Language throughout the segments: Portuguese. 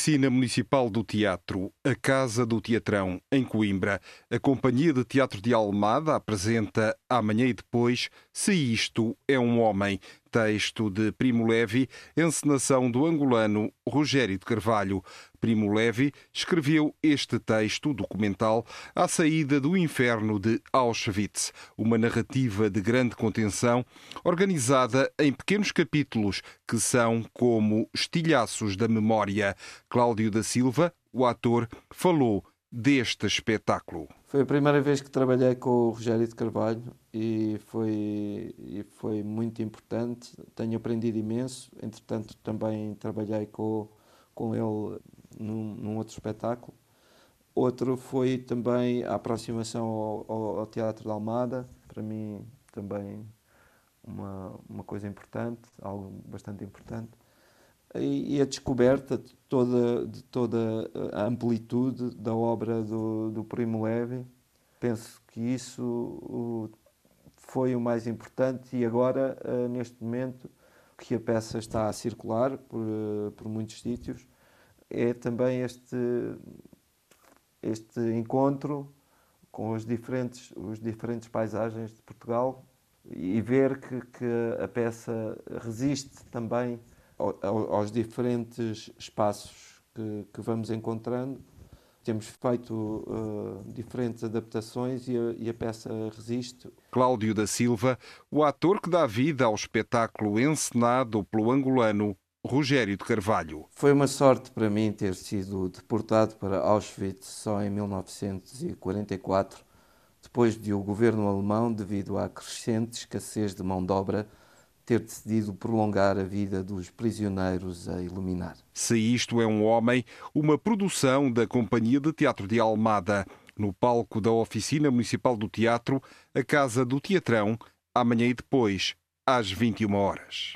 Oficina Municipal do Teatro, a Casa do Teatrão, em Coimbra, a Companhia de Teatro de Almada apresenta Amanhã e Depois, Se Isto é um Homem, texto de Primo Levi, encenação do angolano Rogério de Carvalho. Primo Levi escreveu este texto documental à saída do inferno de Auschwitz, uma narrativa de grande contenção, organizada em pequenos capítulos que são como estilhaços da memória. Cláudio da Silva, o ator, falou deste espetáculo. Foi a primeira vez que trabalhei com o Rogério de Carvalho e foi, e foi muito importante. Tenho aprendido imenso. Entretanto, também trabalhei com, com ele num, num outro espetáculo. Outro foi também a aproximação ao, ao, Teatro da Almada. Para mim, também uma, uma coisa importante, algo bastante importante e a descoberta de toda, de toda a amplitude da obra do, do Primo Levi. Penso que isso foi o mais importante e agora, eh, neste momento, que a peça está a circular por, eh, por muitos sítios, é também este, este encontro com os diferentes, os diferentes paisagens de Portugal e ver que, que a peça resiste também aos diferentes espaços que, que vamos encontrando. Temos feito uh, diferentes adaptações e a, e a, peça resiste. Cláudio da Silva, o ator que dá vida ao espetáculo encenado pelo angolano Rogério de Carvalho. Foi uma sorte para mim ter sido deportado para Auschwitz só em 1944, depois de o governo alemão, devido à crescente escassez de mão de obra, ter decidido prolongar a vida dos prisioneiros a iluminar. Se isto é um homem, uma produção da Companhia de Teatro de Almada, no palco da Oficina Municipal do Teatro, a Casa do Teatrão, amanhã e depois, às 21 horas.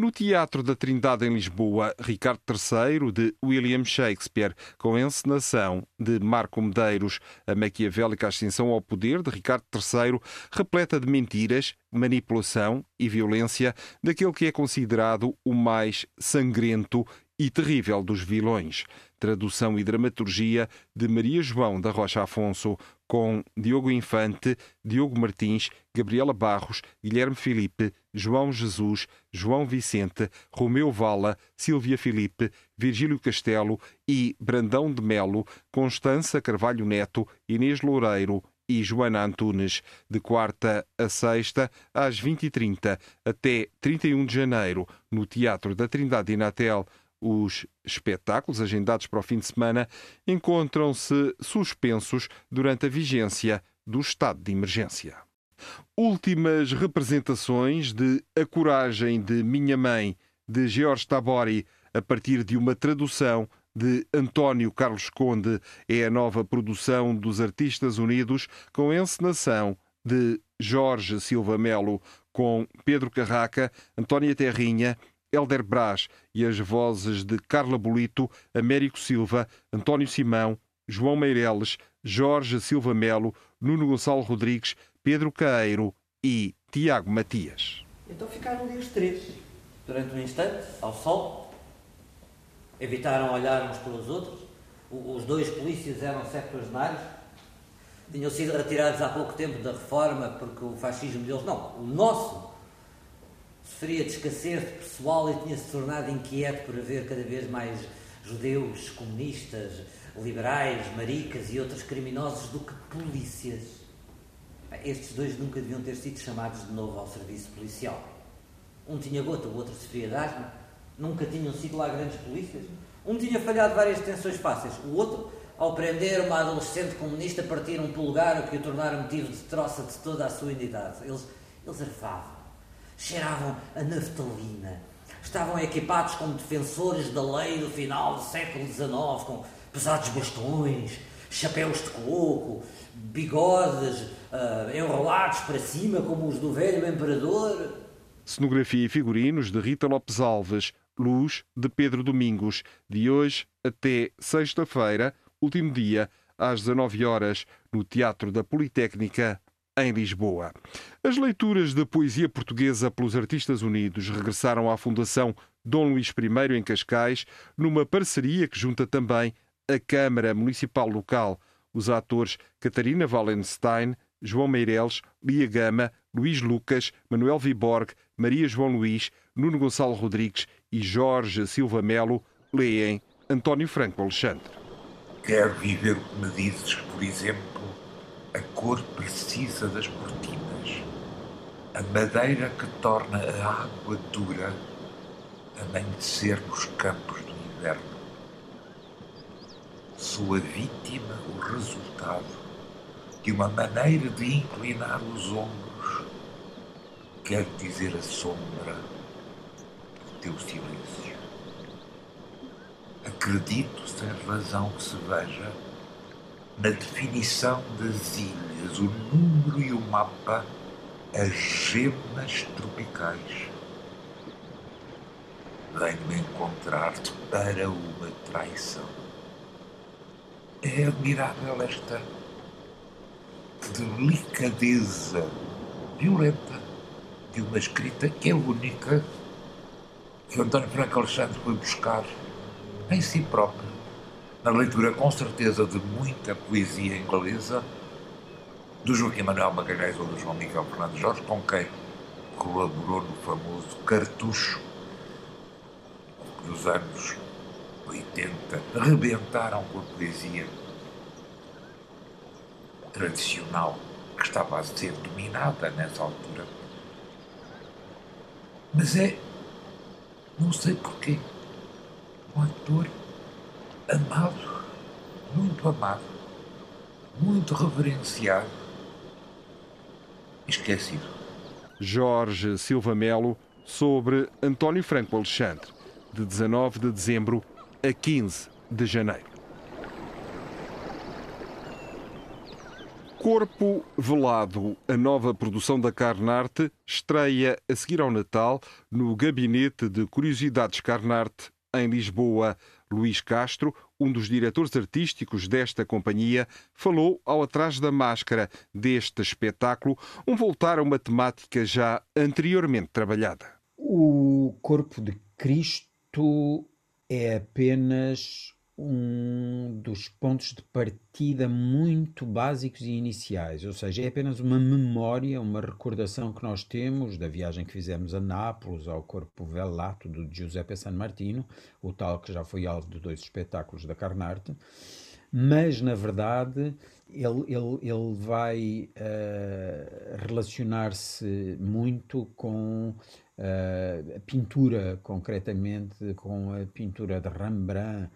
No Teatro da Trindade em Lisboa, Ricardo III de William Shakespeare, com encenação de Marco Medeiros, a maquiavélica ascensão ao poder de Ricardo III, repleta de mentiras, manipulação e violência daquele que é considerado o mais sangrento e terrível dos vilões. Tradução e dramaturgia de Maria João da Rocha Afonso, com Diogo Infante, Diogo Martins, Gabriela Barros, Guilherme Felipe, João Jesus, João Vicente, Romeu Vala, Silvia Felipe, Virgílio Castelo e Brandão de Melo, Constança Carvalho Neto, Inês Loureiro e Joana Antunes, de quarta a sexta, às 20h30, até 31 de janeiro, no Teatro da Trindade Inatel. Os espetáculos agendados para o fim de semana encontram-se suspensos durante a vigência do estado de emergência. Últimas representações de A Coragem de Minha Mãe, de George Tabori, a partir de uma tradução de António Carlos Conde, é a nova produção dos Artistas Unidos com encenação de Jorge Silva Melo, com Pedro Carraca, Antónia Terrinha Helder Brás e as vozes de Carla Bolito, Américo Silva, António Simão, João Meireles, Jorge Silva Melo, Nuno Gonçalo Rodrigues, Pedro Caeiro e Tiago Matias. Então ficaram ali os três, durante um instante, ao sol, evitaram olhar uns pelos outros. Os dois polícias eram septuagenários, tinham sido retirados há pouco tempo da reforma porque o fascismo deles, não, o nosso sofria de escassez de pessoal e tinha-se tornado inquieto por haver cada vez mais judeus, comunistas, liberais, maricas e outros criminosos do que polícias. Estes dois nunca deviam ter sido chamados de novo ao serviço policial. Um tinha gota, o outro sofria de asma. Nunca tinham sido lá grandes polícias. Um tinha falhado várias detenções fáceis, o outro ao prender uma adolescente comunista, partiram um polegar, o que o tornaram motivo de troça de toda a sua unidade. Eles, eles arfavam, cheiravam a naftalina, estavam equipados como defensores da lei do final do século XIX, com pesados bastões, chapéus de coco, bigodes uh, enrolados para cima, como os do velho imperador. Cenografia e figurinos de Rita Lopes Alves, luz de Pedro Domingos, de hoje até sexta-feira, último dia, às 19 horas, no Teatro da Politécnica, em Lisboa. As leituras de poesia portuguesa pelos Artistas Unidos regressaram à Fundação Dom Luís I em Cascais, numa parceria que junta também a Câmara Municipal Local, os atores Catarina Wallenstein, João Meireles, Lia Gama, Luís Lucas, Manuel Viborg, Maria João Luís, Nuno Gonçalo Rodrigues e Jorge Silva Melo leem António Franco Alexandre. Quero viver o que me dizes, por exemplo, cor precisa das cortinas, a madeira que torna a água dura, amanhecer nos campos do inverno. Sou a vítima, o resultado de uma maneira de inclinar os ombros, quer dizer a sombra do teu silêncio. Acredito sem razão que se veja na definição das ilhas, o número e o mapa, as gemas tropicais. Venho encontrar-te para uma traição. É admirável esta delicadeza violenta de uma escrita que é única que António Franco Alexandre foi buscar em si próprio, na leitura com certeza de muita poesia inglesa do Joaquim Manuel Magalhães ou do João Miguel Fernandes Jorge, com quem colaborou no famoso Cartucho, que nos anos 80 rebentaram com a poesia tradicional que estava a ser dominada nessa altura. Mas é, não sei porquê, um ator amado, muito amado, muito reverenciado, esquecido. Jorge Silva Melo sobre António Franco Alexandre, de 19 de dezembro a 15 de janeiro. Corpo Velado, a nova produção da Carnarte, estreia a seguir ao Natal no Gabinete de Curiosidades Carnarte, em Lisboa. Luís Castro, um dos diretores artísticos desta companhia, falou ao Atrás da Máscara deste espetáculo, um voltar a uma temática já anteriormente trabalhada. O Corpo de Cristo é apenas um dos pontos de partida muito básicos e iniciais, ou seja, é apenas uma memória, uma recordação que nós temos da viagem que fizemos a Nápoles, ao Corpo Velato do Giuseppe San Martino, o tal que já foi alvo de dois espetáculos da Carnarte, mas na verdade ele, ele, ele vai uh, relacionar-se muito com uh, a pintura, concretamente com a pintura de Rembrandt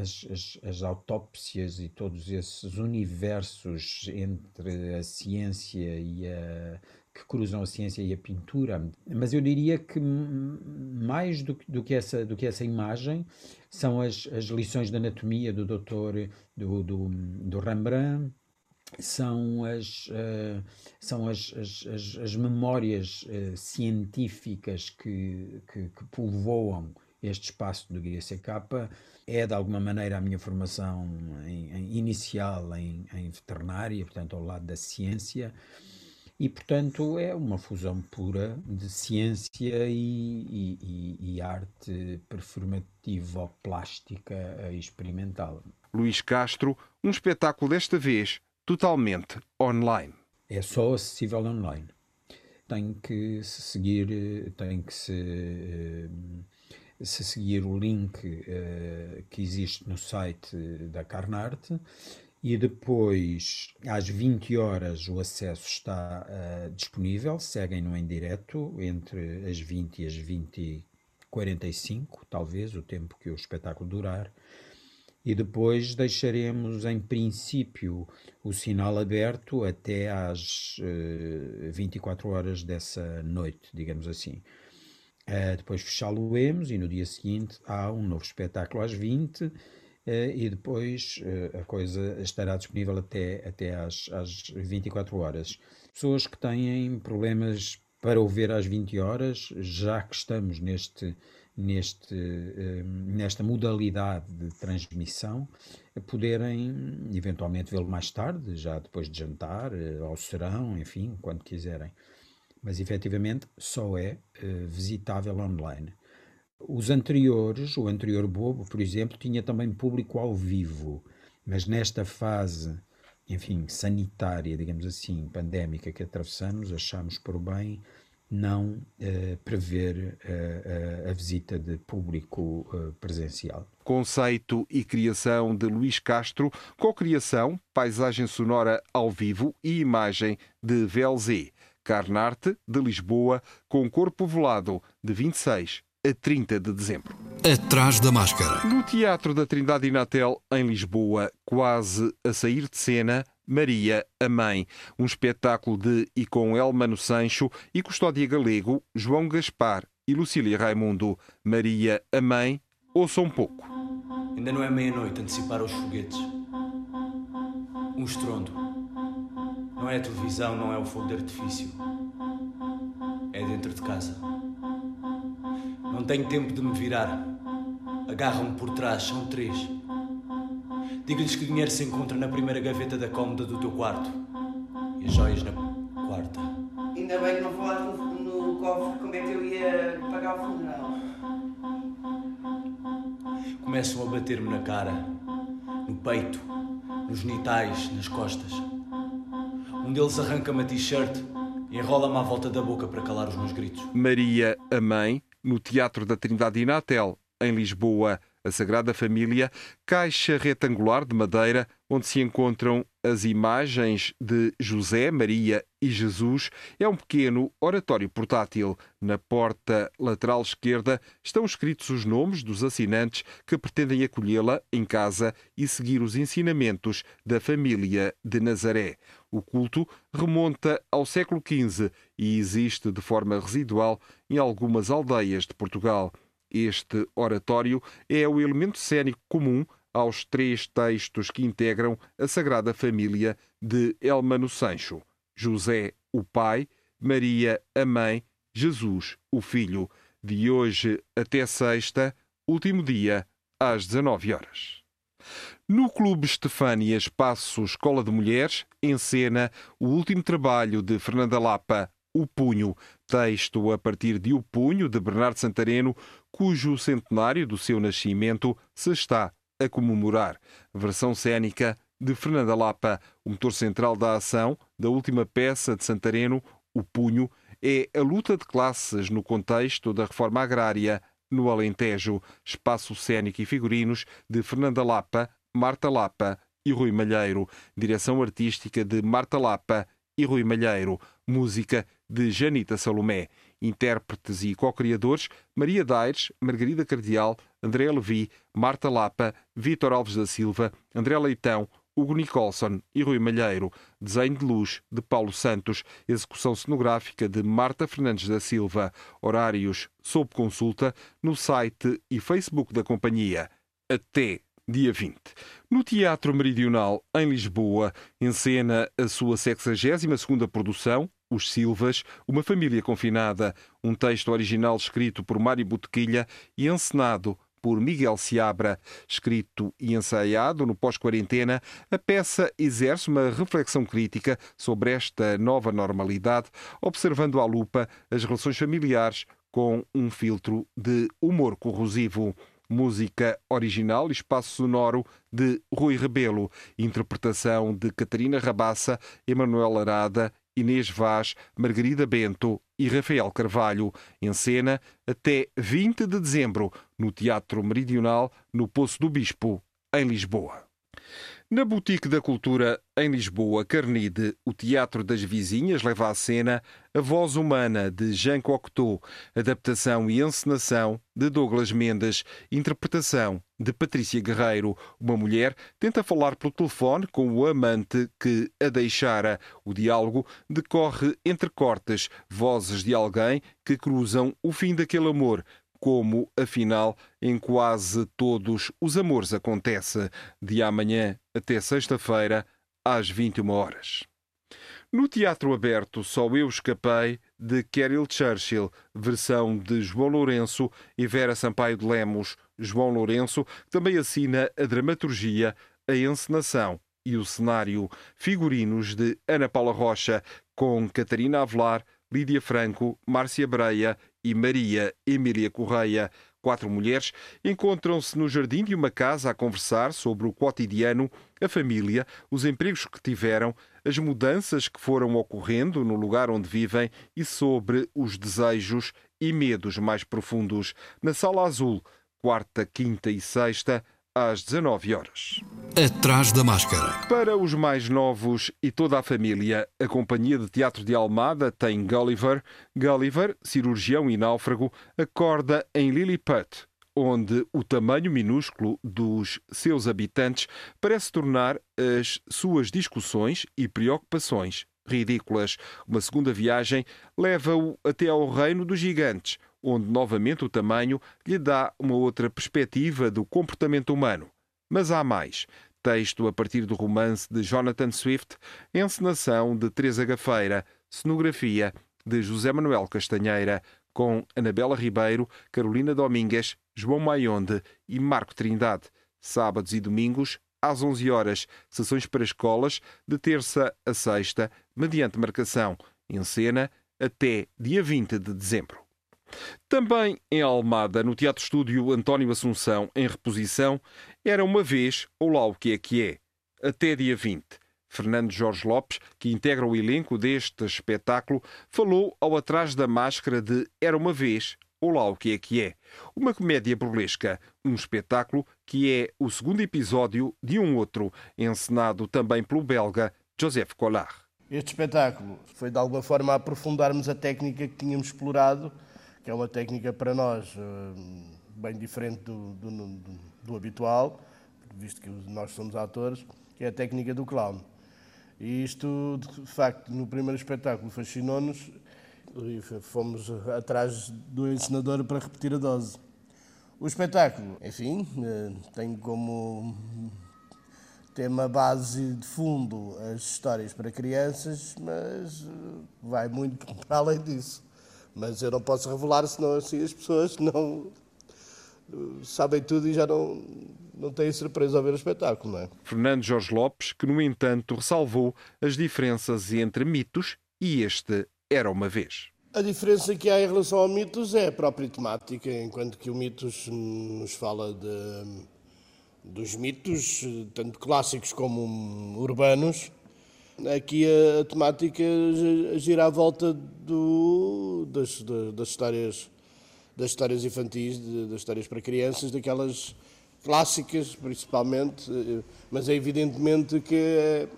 as, as, as, autópsias e todos esses universos entre a ciência e a que cruzam a ciência e a pintura, mas eu diria que mais do, do, que, essa, do que essa imagem são as, as lições de anatomia do doutor do, do, do Rembrandt, são as, uh, são as, as, as, as memórias uh, científicas que, que, que povoam este espaço do GCK é de alguma maneira a minha formação em, em inicial em, em, veterinária, portanto ao lado da ciência e portanto é uma fusão pura de ciência e, e, e arte performativa-plástica experimental. Luís Castro, um espetáculo desta vez totalmente online. É só acessível online. Tem que se seguir, tem que se eh, se seguir o link uh, que existe no site da Carnarte e depois às 20 horas o acesso está uh, disponível, seguem-no em direto entre as 20 e as 20 e 45, talvez, o tempo que o espetáculo durar. e depois deixaremos, em princípio, o sinal aberto até às uh, 24 horas dessa noite, digamos assim. Uh, depois fechá-lo-emos e no dia seguinte há um novo espetáculo às 20 uh, e depois uh, a coisa estará disponível até, até às, às 24 horas. Pessoas que têm problemas para o ver às 20 horas, já que estamos neste neste, eh, nesta modalidade de transmissão, poderem eventualmente vê-lo mais tarde, já depois de jantar, eh, ao serão, enfim, quando quiserem. Mas efetivamente só é eh, visitável online. Os anteriores, o anterior Bobo, por exemplo, tinha também público ao vivo, mas nesta fase, enfim, sanitária, digamos assim, pandémica que atravessamos, achamos por bem não uh, prever uh, a visita de público uh, presencial. Conceito e criação de Luís Castro, co-criação, paisagem sonora ao vivo e imagem de Velzé. Carnarte, de Lisboa, com corpo volado, de 26 a 30 de dezembro. Atrás da máscara. No Teatro da Trindade Inatel, em Lisboa, quase a sair de cena, Maria, a Mãe, um espetáculo de e com Elmano Sancho e Custódia Galego, João Gaspar e Lucília Raimundo. Maria, a Mãe, ouça um pouco. Ainda não é meia-noite, antecipar os foguetes. Um estrondo. Não é a televisão, não é o fogo de artifício. É dentro de casa. Não tenho tempo de me virar. Agarram-me por trás, são três. Digo-lhes que o dinheiro se encontra na primeira gaveta da cómoda do teu quarto e as joias na quarta. Ainda bem que não falaste no, no cofre como é que eu ia pagar o funeral. Começam a bater-me na cara, no peito, nos genitais, nas costas. Um deles arranca-me a t-shirt e enrola-me à volta da boca para calar os meus gritos. Maria, a mãe, no Teatro da Trindade Inatel, em Lisboa, a Sagrada Família, caixa retangular de madeira onde se encontram as imagens de José, Maria e Jesus, é um pequeno oratório portátil. Na porta lateral esquerda estão escritos os nomes dos assinantes que pretendem acolhê-la em casa e seguir os ensinamentos da família de Nazaré. O culto remonta ao século XV e existe de forma residual em algumas aldeias de Portugal. Este oratório é o elemento cênico comum aos três textos que integram a Sagrada Família de Elmano Sancho: José, o Pai, Maria, a Mãe, Jesus, o Filho. De hoje até sexta, último dia, às 19 horas. No Clube Estefânia Espaço Escola de Mulheres, encena o último trabalho de Fernanda Lapa, O Punho, texto a partir de O Punho, de Bernardo Santareno, cujo centenário do seu nascimento se está a comemorar. Versão cênica de Fernanda Lapa, o motor central da ação da última peça de Santareno, O Punho, é a luta de classes no contexto da reforma agrária no Alentejo. Espaço cênico e figurinos de Fernanda Lapa, Marta Lapa e Rui Malheiro. Direção artística de Marta Lapa e Rui Malheiro. Música de Janita Salomé. Intérpretes e co-criadores Maria Daires, Margarida Cardial, André Levi, Marta Lapa, Vítor Alves da Silva, André Leitão, Hugo Nicolson e Rui Malheiro. Desenho de luz de Paulo Santos. Execução cenográfica de Marta Fernandes da Silva. Horários sob consulta no site e Facebook da companhia. Até dia 20. No Teatro Meridional, em Lisboa, encena a sua 62ª produção, Os Silvas, uma família confinada, um texto original escrito por Mário Botequilha e encenado por Miguel Seabra. Escrito e ensaiado no pós-quarentena, a peça exerce uma reflexão crítica sobre esta nova normalidade, observando à lupa as relações familiares com um filtro de humor corrosivo música original e espaço sonoro de Rui Rebelo, interpretação de Catarina Rabassa, Emanuel Arada, Inês Vaz, Margarida Bento e Rafael Carvalho, em cena até 20 de dezembro, no Teatro Meridional, no Poço do Bispo, em Lisboa. Na Boutique da Cultura, em Lisboa, Carnide, o Teatro das Vizinhas leva à cena A Voz Humana, de Jean Cocteau, adaptação e encenação de Douglas Mendes, interpretação de Patrícia Guerreiro. Uma mulher tenta falar pelo telefone com o amante que a deixara. O diálogo decorre entre cortes, vozes de alguém que cruzam o fim daquele amor, como, afinal, em quase todos os amores acontece, de amanhã até sexta-feira, às 21 horas. No Teatro Aberto, Só Eu Escapei, de Carol Churchill, versão de João Lourenço e Vera Sampaio de Lemos. João Lourenço também assina a dramaturgia, a encenação e o cenário. Figurinos de Ana Paula Rocha, com Catarina Avelar, Lídia Franco, Márcia Breia e Maria Emília Correia. Quatro mulheres encontram-se no jardim de uma casa a conversar sobre o cotidiano, a família, os empregos que tiveram, as mudanças que foram ocorrendo no lugar onde vivem e sobre os desejos e medos mais profundos. Na Sala Azul, quarta, quinta e sexta, às 19 horas. Atrás da máscara. Para os mais novos e toda a família, a Companhia de Teatro de Almada tem Gulliver. Gulliver, cirurgião e náufrago, acorda em Lilliput, onde o tamanho minúsculo dos seus habitantes parece tornar as suas discussões e preocupações ridículas. Uma segunda viagem leva-o até ao reino dos gigantes, onde novamente o tamanho lhe dá uma outra perspectiva do comportamento humano. Mas há mais. Texto a partir do romance de Jonathan Swift, encenação de Teresa Gafeira, cenografia de José Manuel Castanheira, com Anabela Ribeiro, Carolina Domingues, João Maionde e Marco Trindade. Sábados e domingos, às 11 horas, sessões para escolas, de terça a sexta, mediante marcação, em cena, até dia 20 de dezembro. Também em Almada, no Teatro Estúdio António Assunção, em reposição, era uma vez, ou lá o que é que é, até dia 20. Fernando Jorge Lopes, que integra o elenco deste espetáculo, falou ao atrás da máscara de Era uma vez, ou lá o que é que é. Uma comédia burlesca, um espetáculo que é o segundo episódio de um outro, encenado também pelo belga Joseph Collard. Este espetáculo foi de alguma forma aprofundarmos a técnica que tínhamos explorado que é uma técnica para nós eh, bem diferente do, do, do, do habitual, visto que nós somos atores, que é a técnica do clown. E isto, de facto, no primeiro espetáculo fascinou-nos e fomos atrás do encenador para repetir a dose. O espetáculo, enfim, eh, tem como tema base de fundo as histórias para crianças, mas eh, vai muito para além disso. Mas eu não posso revelar, senão assim as pessoas não sabem tudo e já não, não têm surpresa ao ver o espetáculo, não é? Fernando Jorge Lopes, que no entanto ressalvou as diferenças entre mitos e este Era uma Vez. A diferença que há em relação ao mitos é a própria temática, enquanto que o mitos nos fala de, dos mitos, tanto clássicos como urbanos, Aqui a, a temática gira à volta do, das, das, histórias, das histórias infantis, das histórias para crianças, daquelas clássicas principalmente, mas é evidentemente que é,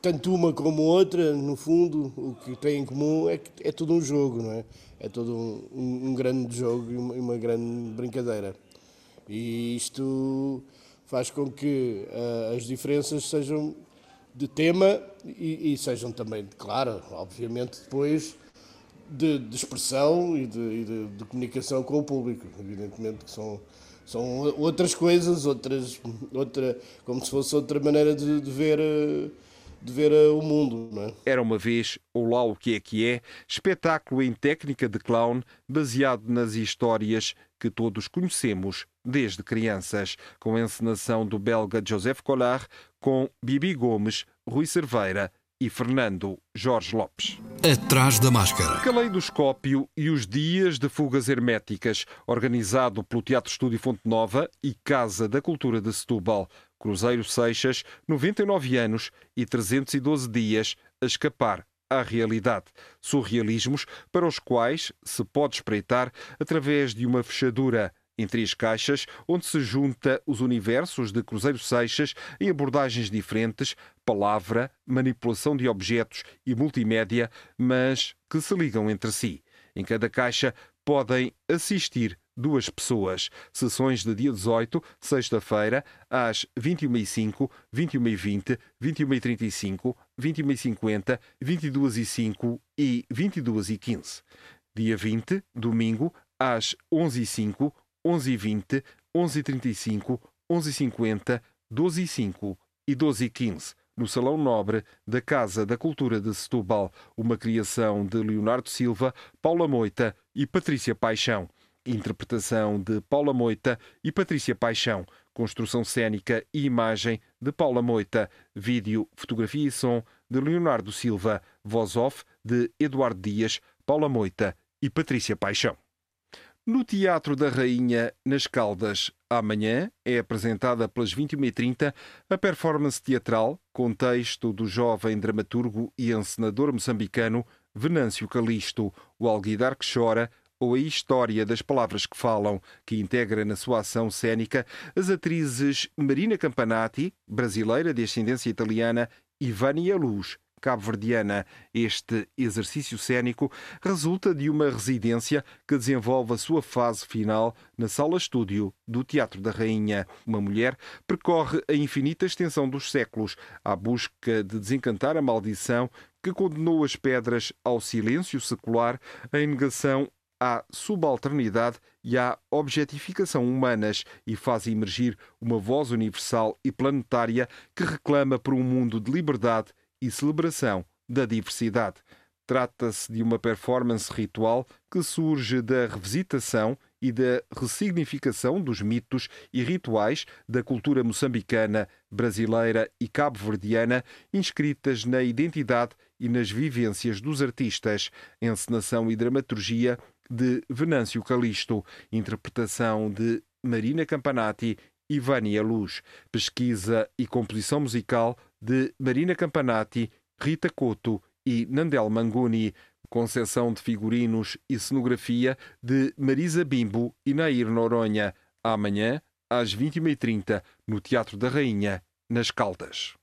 tanto uma como outra, no fundo, o que tem em comum é que é tudo um jogo, não é? É todo um, um grande jogo e uma, uma, grande brincadeira. E isto faz com que uh, as diferenças sejam de tema e, e, sejam também, claro, obviamente, depois de, de expressão e, de, e de, de, comunicação com o público. Evidentemente que são, são outras coisas, outras, outra, como se fosse outra maneira de, de ver de ver o mundo. É? Era uma vez, ou lá o que é que é, espetáculo em técnica de clown baseado nas histórias que todos conhecemos desde crianças, com a encenação do belga Joseph Collard, com Bibi Gomes, Rui Cerveira e Fernando Jorge Lopes. Atrás da máscara. Caleidoscópio e os Dias de Fugas Herméticas, organizado pelo Teatro Estúdio Fonte Nova e Casa da Cultura de Setúbal. Cruzeiro Seixas, 99 anos e 312 dias a escapar à realidade. Surrealismos para os quais se pode espreitar através de uma fechadura em três caixas, onde se junta os universos de Cruzeiro Seixas em abordagens diferentes, palavra, manipulação de objetos e multimédia, mas que se ligam entre si. Em cada caixa podem assistir duas pessoas. Sessões de dia 18, sexta-feira, às 21h05, 21h20, 21h35, 21h50, 22h05 e 22h15. Dia 20, domingo, às 11h05, 11h20, 11h35, 11h50, 12h05 e 12h15 no Salão Nobre da Casa da Cultura de Setúbal, uma criação de Leonardo Silva, Paula Moita e Patrícia Paixão. Interpretação de Paula Moita e Patrícia Paixão. Construção cênica e imagem de Paula Moita. Vídeo, fotografia e som de Leonardo Silva. Voz off de Eduardo Dias, Paula Moita e Patrícia Paixão. No Teatro da Rainha, nas Caldas, amanhã é apresentada pelas 21h30 a performance teatral com texto do jovem dramaturgo e encenador moçambicano Venâncio Calisto, o Alguidar que Chora, ou a História das Palavras que Falam, que integra na sua ação cênica as atrizes Marina Campanati, brasileira de ascendência italiana, e Vânia Luz, cabo-verdiana. Este exercício cênico resulta de uma residência que desenvolve a sua fase final na sala-estúdio do Teatro da Rainha. Uma mulher percorre a infinita extensão dos séculos à busca de desencantar a maldição que condenou as pedras ao silêncio secular, em negação à subalternidade e à objetificação humanas e faz emergir uma voz universal e planetária que reclama por um mundo de liberdade e celebração da diversidade. Trata-se de uma performance ritual que surge da revisitação e da ressignificação dos mitos e rituais da cultura moçambicana, brasileira e cabo-verdiana, inscritas na identidade e nas vivências dos artistas, encenação e dramaturgia de Venâncio Calisto, interpretação de Marina Campanati e Vânia Luz, pesquisa e composição musical de Marina Campanati, Rita Couto e Nandel Manguni, concessão de figurinos e cenografia de Marisa Bimbo e Nair Noronha, amanhã às 21h30 no Teatro da Rainha, nas Caldas.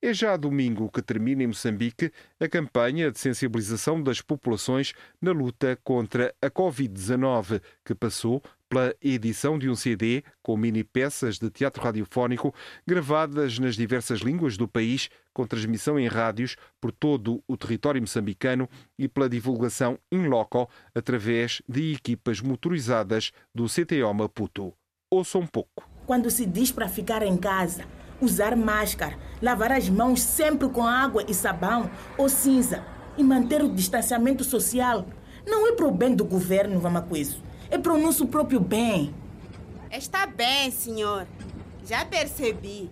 É já domingo que termina em Moçambique a campanha de sensibilização das populações na luta contra a Covid-19, que passou pela edição de um CD com mini peças de teatro radiofónico gravadas nas diversas línguas do país, com transmissão em rádios por todo o território moçambicano e pela divulgação in loco através de equipas motorizadas do CTO Maputo. Ouça um pouco. Quando se diz para ficar em casa, usar máscara, lavar as mãos sempre com água e sabão ou cinza e manter o distanciamento social, não é para o bem do governo, Vamacueso é para o nosso próprio bem. Está bem, senhor. Já percebi.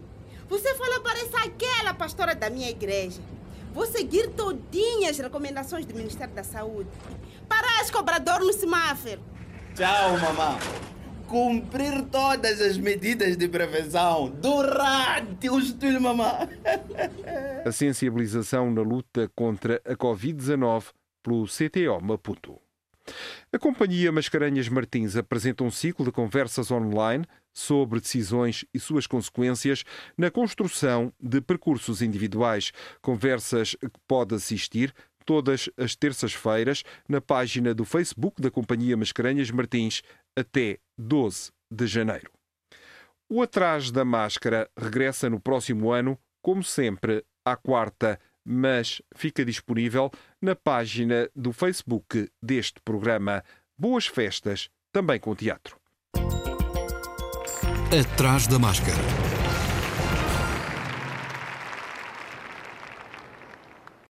Você fala parece aquela pastora da minha igreja. Vou seguir todinhas as recomendações do Ministério da Saúde. Parás, cobrador no semáforo. Tchau, mamã. Cumprir todas as medidas de prevenção durante o estudo, mamã. A sensibilização na luta contra a Covid-19 pelo CTO Maputo. A Companhia Mascarenhas Martins apresenta um ciclo de conversas online sobre decisões e suas consequências na construção de percursos individuais. Conversas que pode assistir todas as terças-feiras na página do Facebook da Companhia Mascarenhas Martins até 12 de janeiro. O Atrás da Máscara regressa no próximo ano, como sempre, à quarta mas fica disponível na página do Facebook deste programa. Boas festas, também com teatro. Atrás da máscara.